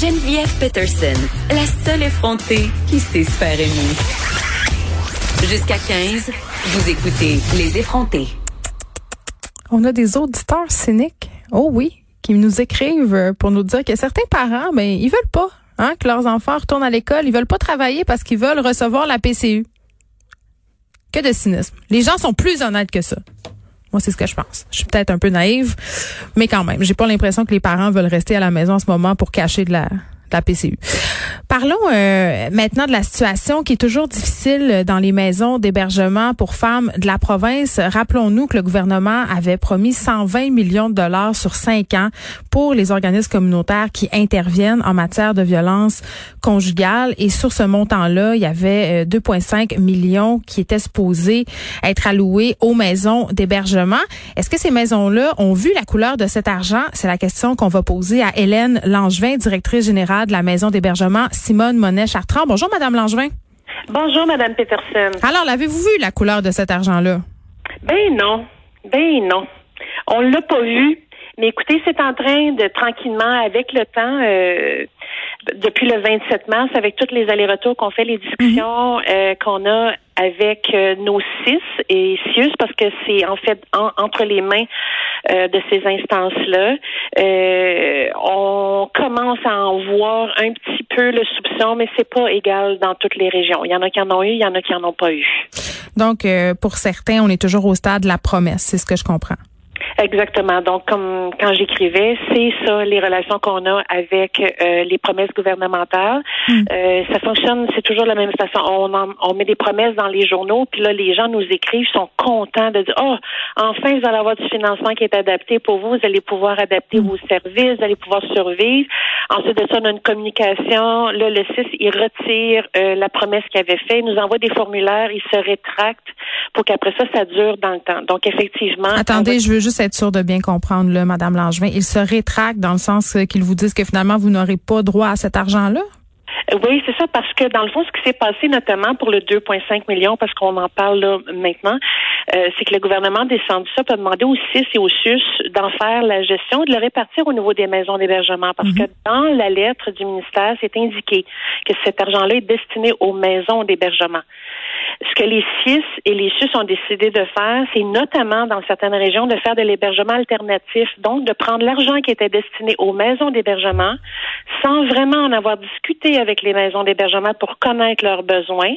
Geneviève Peterson, la seule effrontée qui sait se faire. Jusqu'à 15, vous écoutez Les effrontés. On a des auditeurs cyniques. Oh oui, qui nous écrivent pour nous dire que certains parents, ben, ils veulent pas hein, que leurs enfants retournent à l'école. Ils veulent pas travailler parce qu'ils veulent recevoir la PCU. Que de cynisme. Les gens sont plus honnêtes que ça. Moi, c'est ce que je pense. Je suis peut-être un peu naïve, mais quand même, j'ai pas l'impression que les parents veulent rester à la maison en ce moment pour cacher de la, la PCU. Parlons euh, maintenant de la situation qui est toujours difficile dans les maisons d'hébergement pour femmes de la province. Rappelons-nous que le gouvernement avait promis 120 millions de dollars sur cinq ans pour les organismes communautaires qui interviennent en matière de violence conjugale. Et sur ce montant-là, il y avait 2,5 euh, millions qui étaient supposés être alloués aux maisons d'hébergement. Est-ce que ces maisons-là ont vu la couleur de cet argent? C'est la question qu'on va poser à Hélène Langevin, directrice générale de la maison d'hébergement Simone Monet-Chartrand. Bonjour, Madame Langevin. Bonjour, Madame Peterson. Alors, l'avez-vous vu la couleur de cet argent-là? Ben non. Ben non. On l'a pas vu. Mais écoutez, c'est en train de tranquillement, avec le temps, euh, depuis le 27 mars, avec tous les allers-retours qu'on fait, les discussions euh, qu'on a avec euh, nos six et CIUS, parce que c'est en fait entre les mains de ces instances-là, on commence à en voir un petit peu le soupçon, mais c'est pas égal dans toutes les régions. Il y en a qui en ont eu, il y en a qui en ont pas eu. Donc, pour certains, on est toujours au stade de la promesse, c'est ce que je comprends. Exactement. Donc, comme quand j'écrivais, c'est ça les relations qu'on a avec euh, les promesses gouvernementales. Hmm. Euh, ça fonctionne, c'est toujours de la même façon. On, on met des promesses dans les journaux, puis là, les gens nous écrivent, sont contents de dire, oh, enfin, vous allez avoir du financement qui est adapté pour vous, vous allez pouvoir adapter vos services, vous allez pouvoir survivre. Ensuite de ça, on a une communication. Là, le 6, il retire euh, la promesse qu'il avait fait, il nous envoie des formulaires, il se rétracte pour qu'après ça, ça dure dans le temps. Donc, effectivement. Attendez, je veux juste être sûre de bien comprendre, là, Madame Langevin. Il se rétracte dans le sens qu'ils vous disent que finalement, vous n'aurez pas droit à cet argent-là? Oui, c'est ça, parce que dans le fond, ce qui s'est passé notamment pour le 2,5 millions, parce qu'on en parle là maintenant, euh, c'est que le gouvernement a descendu ça, pour demander aux CIS et aux SUS d'en faire la gestion et de le répartir au niveau des maisons d'hébergement. Parce que mhm. dans la lettre du ministère, c'est indiqué que cet argent-là est destiné aux maisons d'hébergement. Ce que les CIS et les SUS ont décidé de faire, c'est notamment dans certaines régions de faire de l'hébergement alternatif, donc de prendre l'argent qui était destiné aux maisons d'hébergement sans vraiment en avoir discuté avec les maisons d'hébergement pour connaître leurs besoins,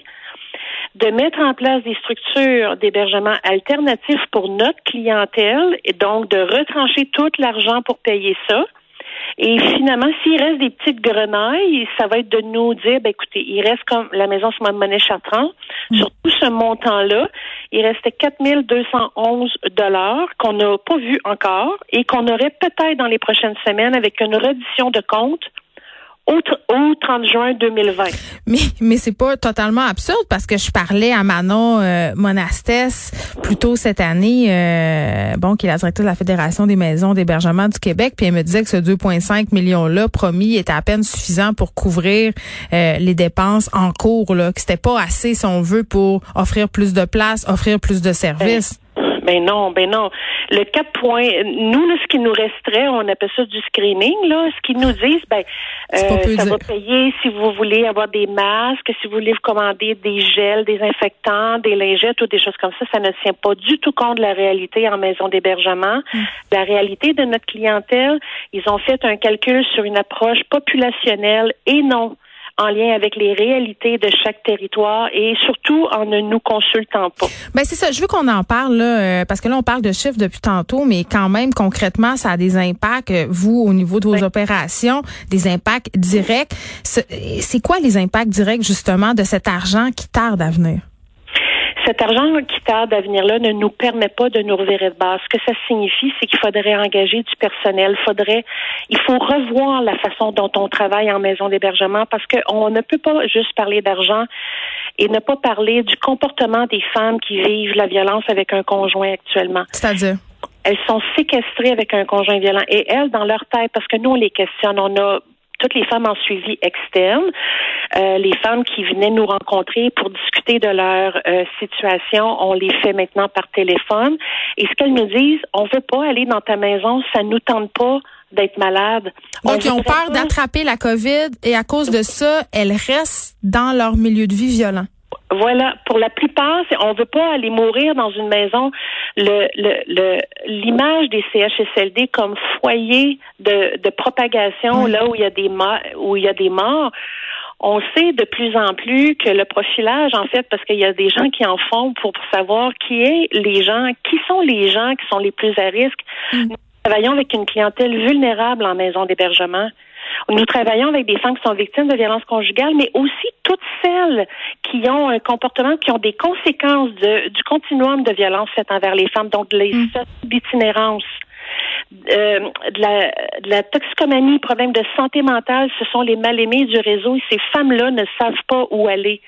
de mettre en place des structures d'hébergement alternatifs pour notre clientèle et donc de retrancher tout l'argent pour payer ça et finalement, s'il reste des petites grenailles, ça va être de nous dire, ben, écoutez, il reste comme la maison sur monnaie Chartrand, mm. sur tout ce montant-là, il restait 4211 dollars qu'on n'a pas vu encore et qu'on aurait peut-être dans les prochaines semaines avec une reddition de compte au, 30 juin 2020. Mais mais c'est pas totalement absurde parce que je parlais à Manon euh, Monastès plus tôt cette année, euh, bon qui est la directrice de la Fédération des maisons d'hébergement du Québec, puis elle me disait que ce 2,5 millions là promis était à peine suffisant pour couvrir euh, les dépenses en cours là, que c'était pas assez si on veut pour offrir plus de places, offrir plus de services. Ben non, ben non. Le 4 points, nous, là, ce qui nous resterait, on appelle ça du screening, là. Ce qu'ils nous disent, ben, euh, ça va payer si vous voulez avoir des masques, si vous voulez vous commander des gels, des infectants, des lingettes ou des choses comme ça. Ça ne tient pas du tout compte de la réalité en maison d'hébergement. Mm. La réalité de notre clientèle, ils ont fait un calcul sur une approche populationnelle et non en lien avec les réalités de chaque territoire et surtout en ne nous consultant pas. Ben c'est ça, je veux qu'on en parle là, euh, parce que là on parle de chiffres depuis tantôt, mais quand même concrètement ça a des impacts euh, vous au niveau de vos opérations, des impacts directs. C'est quoi les impacts directs justement de cet argent qui tarde à venir? Cet argent qui tarde à venir là ne nous permet pas de nous revirer de base. Ce que ça signifie, c'est qu'il faudrait engager du personnel. Faudrait, il faut revoir la façon dont on travaille en maison d'hébergement parce qu'on ne peut pas juste parler d'argent et ne pas parler du comportement des femmes qui vivent la violence avec un conjoint actuellement. C'est-à-dire? Elles sont séquestrées avec un conjoint violent et elles, dans leur tête, parce que nous, on les questionne, on a toutes les femmes en suivi externe, euh, les femmes qui venaient nous rencontrer pour discuter de leur euh, situation, on les fait maintenant par téléphone. Et ce qu'elles nous disent, on veut pas aller dans ta maison, ça nous tente pas d'être malade. Donc, ils ont peur d'attraper la COVID et à cause de ça, elles restent dans leur milieu de vie violent. Voilà, pour la plupart, on veut pas aller mourir dans une maison. Le, le, l'image des CHSLD comme foyer de, de propagation, là où il y a des morts, où il y a des morts. On sait de plus en plus que le profilage, en fait, parce qu'il y a des gens qui en font pour savoir qui est les gens, qui sont les gens qui sont les plus à risque. Mm. Nous travaillons avec une clientèle vulnérable en maison d'hébergement. Nous travaillons avec des femmes qui sont victimes de violences conjugales, mais aussi toutes celles qui ont un comportement, qui ont des conséquences du continuum de violence faites envers les femmes, donc les mm. d'itinérance. Euh, de, la, de la toxicomanie, problème de santé mentale, ce sont les mal-aimés du réseau et ces femmes-là ne savent pas où aller.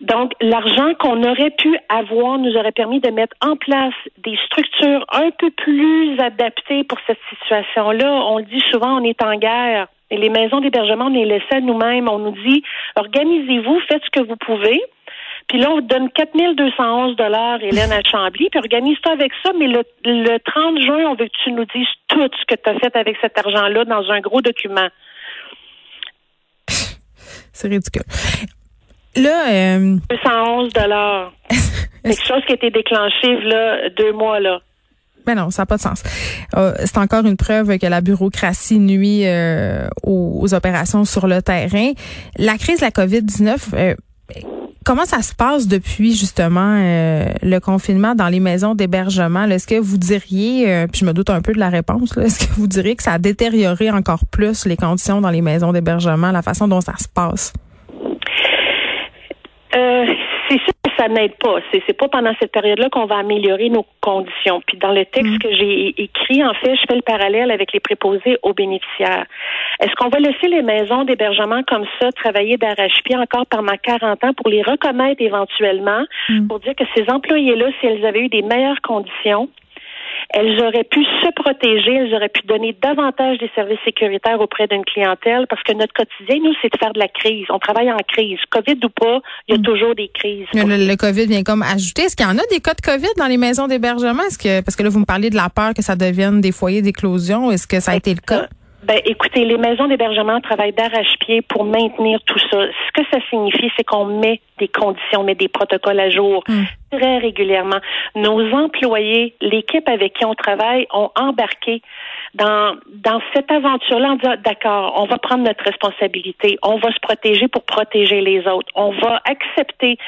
Donc, l'argent qu'on aurait pu avoir nous aurait permis de mettre en place des structures un peu plus adaptées pour cette situation-là. On le dit souvent, on est en guerre. Et les maisons d'hébergement, on est laissés à nous-mêmes. On nous dit, organisez-vous, faites ce que vous pouvez. Puis là, on vous donne 4211 dollars, Hélène à Chambly, puis organise-toi avec ça, mais le, le 30 juin, on veut que tu nous dises tout ce que tu as fait avec cet argent-là dans un gros document. C'est ridicule. Là, euh... 211 dollars. quelque chose qui a été déclenché là deux mois là. Ben non, ça n'a pas de sens. Euh, c'est encore une preuve que la bureaucratie nuit euh, aux, opérations sur le terrain. La crise de la COVID-19, euh, comment ça se passe depuis justement le confinement dans les maisons d'hébergement? Est-ce que vous diriez, puis je me doute un peu de la réponse, est-ce que vous diriez que ça a détérioré encore plus les conditions dans les maisons d'hébergement, la façon dont ça se passe? C'est sûr que ça n'aide pas. C'est, c'est pas pendant cette période-là qu'on va améliorer nos conditions. Puis dans le texte mm. que j'ai écrit, en fait, je fais le parallèle avec les préposés aux bénéficiaires. Est-ce qu'on va laisser les maisons d'hébergement comme ça travailler d'arrache-pied encore pendant 40 ans pour les reconnaître éventuellement, mm. pour dire que ces employés-là, si elles avaient eu des meilleures conditions, elles auraient pu se protéger, elles auraient pu donner davantage des services sécuritaires auprès d'une clientèle parce que notre quotidien, nous, c'est de faire de la crise. On travaille en crise. COVID ou pas, il y a mm. toujours des crises. Le, COVID vient comme ajouter. Est-ce qu'il y en a des cas de COVID dans les maisons d'hébergement? Est-ce que, parce que là, vous me parlez de la peur que ça devienne des foyers d'éclosion. Est-ce que ça a été le cas? Ben, écoutez, les maisons d'hébergement travaillent d'arrache-pied pour maintenir tout ça. Ce que ça signifie, c'est qu'on met des conditions, met des protocoles à jour mm. Très régulièrement. Nos employés, l'équipe avec qui on travaille, ont embarqué dans, dans cette aventure-là en disant, d'accord, on va prendre notre responsabilité, on va se protéger pour protéger les autres, on va accepter,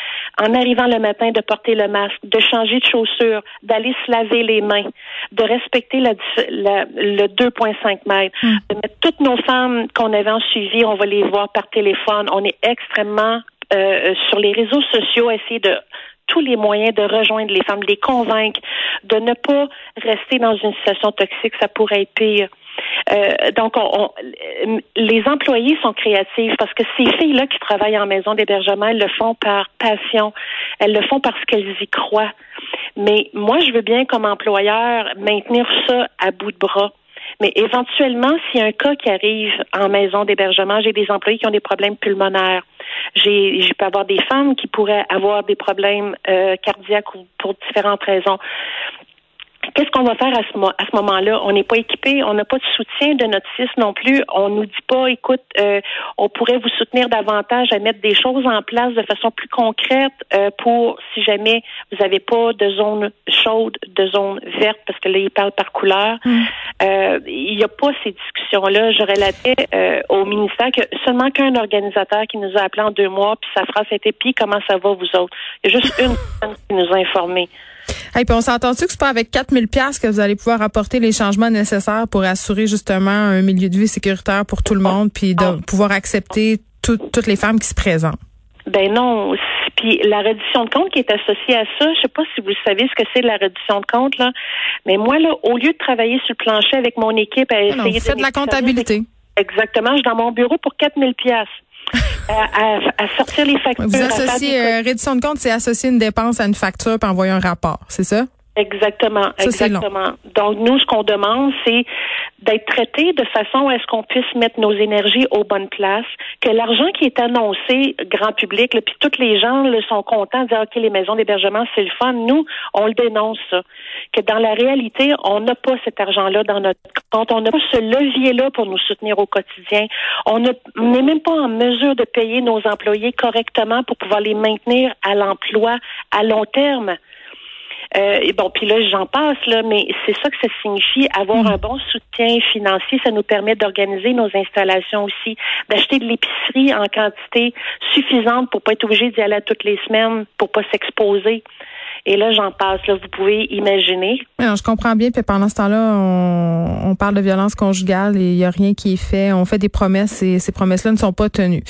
en arrivant le matin, de porter le masque, de changer de chaussures, d'aller se laver les mains, de respecter la, le 2,5 mètres, de mettre toutes nos femmes qu'on avait en suivi, on va les voir par téléphone, on est extrêmement euh, sur les réseaux sociaux, essayer de tous les moyens de rejoindre les femmes, de les convaincre, de ne pas rester dans une situation toxique, ça pourrait être pire. Euh, donc, on, les employés sont créatifs parce que ces filles-là qui travaillent en maison d'hébergement, elles le font par passion, elles le font parce qu'elles y croient. Mais moi, je veux bien, comme employeur, maintenir ça à bout de bras. Mais éventuellement, s'il y a un cas qui arrive en maison d'hébergement, j'ai des employés qui ont des problèmes pulmonaires. J'ai, je peux avoir des femmes qui pourraient avoir des problèmes euh, cardiaques ou pour différentes raisons. Qu'est-ce qu'on va faire à ce, à ce moment-là? On n'est pas équipé, on n'a pas de soutien de notre CIS non plus. On nous dit pas, écoute, euh, on pourrait vous soutenir davantage à mettre des choses en place de façon plus concrète euh, pour si jamais vous n'avez pas de zone chaude, de zone verte, parce que là, ils parlent par couleur. Mm. Euh, il n'y a pas ces discussions-là. Je relatais au ministère que seulement qu'un organisateur qui nous a appelé en deux mois, puis sa phrase était, puis comment ça va vous autres? Il y a juste une personne qui nous a informés. Et puis on s'entend-tu que c'est pas avec 4000 pièces que vous allez pouvoir apporter les changements nécessaires pour assurer justement un milieu de vie sécuritaire pour tout le monde puis de pouvoir accepter toutes les femmes qui se présentent? Ben non, Puis la réduction de compte qui est associée à ça, je sais pas si vous savez ce que c'est la réduction de compte là, mais moi là, au lieu de travailler sur le plancher avec mon équipe à essayer non, vous faites de la comptabilité. Exactement, je suis dans mon bureau pour 4000 pièces. À, à, sortir les factures. Vous associez euh, réduction de compte, c'est associer une dépense à une facture puis envoyer un rapport, c'est ça? Exactement, exactement. Donc nous, ce qu'on demande, c'est d'être traité de façon à ce qu'on puisse mettre nos énergies aux bonnes places, que l'argent qui est annoncé grand public, puis tous les gens le sont contents de dire ok les maisons d'hébergement c'est le fun. Nous, on le dénonce ça. Que dans la réalité, on n'a pas cet argent-là dans notre compte, on n'a pas ce levier-là pour nous soutenir au quotidien. On n'est même pas en mesure de payer nos employés correctement pour pouvoir les maintenir à l'emploi à long terme. Euh, et bon, puis là, j'en passe, là, mais c'est ça que ça signifie. Avoir un bon soutien financier, ça nous permet d'organiser nos installations aussi, d'acheter de l'épicerie en quantité suffisante pour pas être obligé d'y aller toutes les semaines, pour pas s'exposer. Et là, j'en passe. Là, vous pouvez imaginer. Non, je comprends bien. Puis pendant ce temps-là, on, on, parle de violence conjugale et il n'y a rien qui est fait. On fait des promesses et ces promesses-là ne sont pas tenues.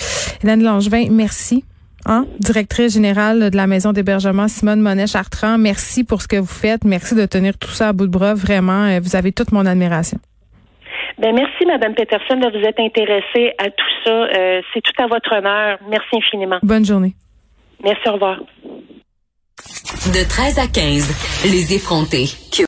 Hélène Langevin, merci. Hein? Directrice générale de la maison d'hébergement Simone Monet-Chartrand, merci pour ce que vous faites. Merci de tenir tout ça à bout de bras. Vraiment, euh, vous avez toute mon admiration. Ben merci, Madame Peterson, de vous être intéressée à tout ça. Euh, c'est tout à votre honneur. Merci infiniment. Bonne journée. Merci, au revoir. De 13 à 15, les effrontés.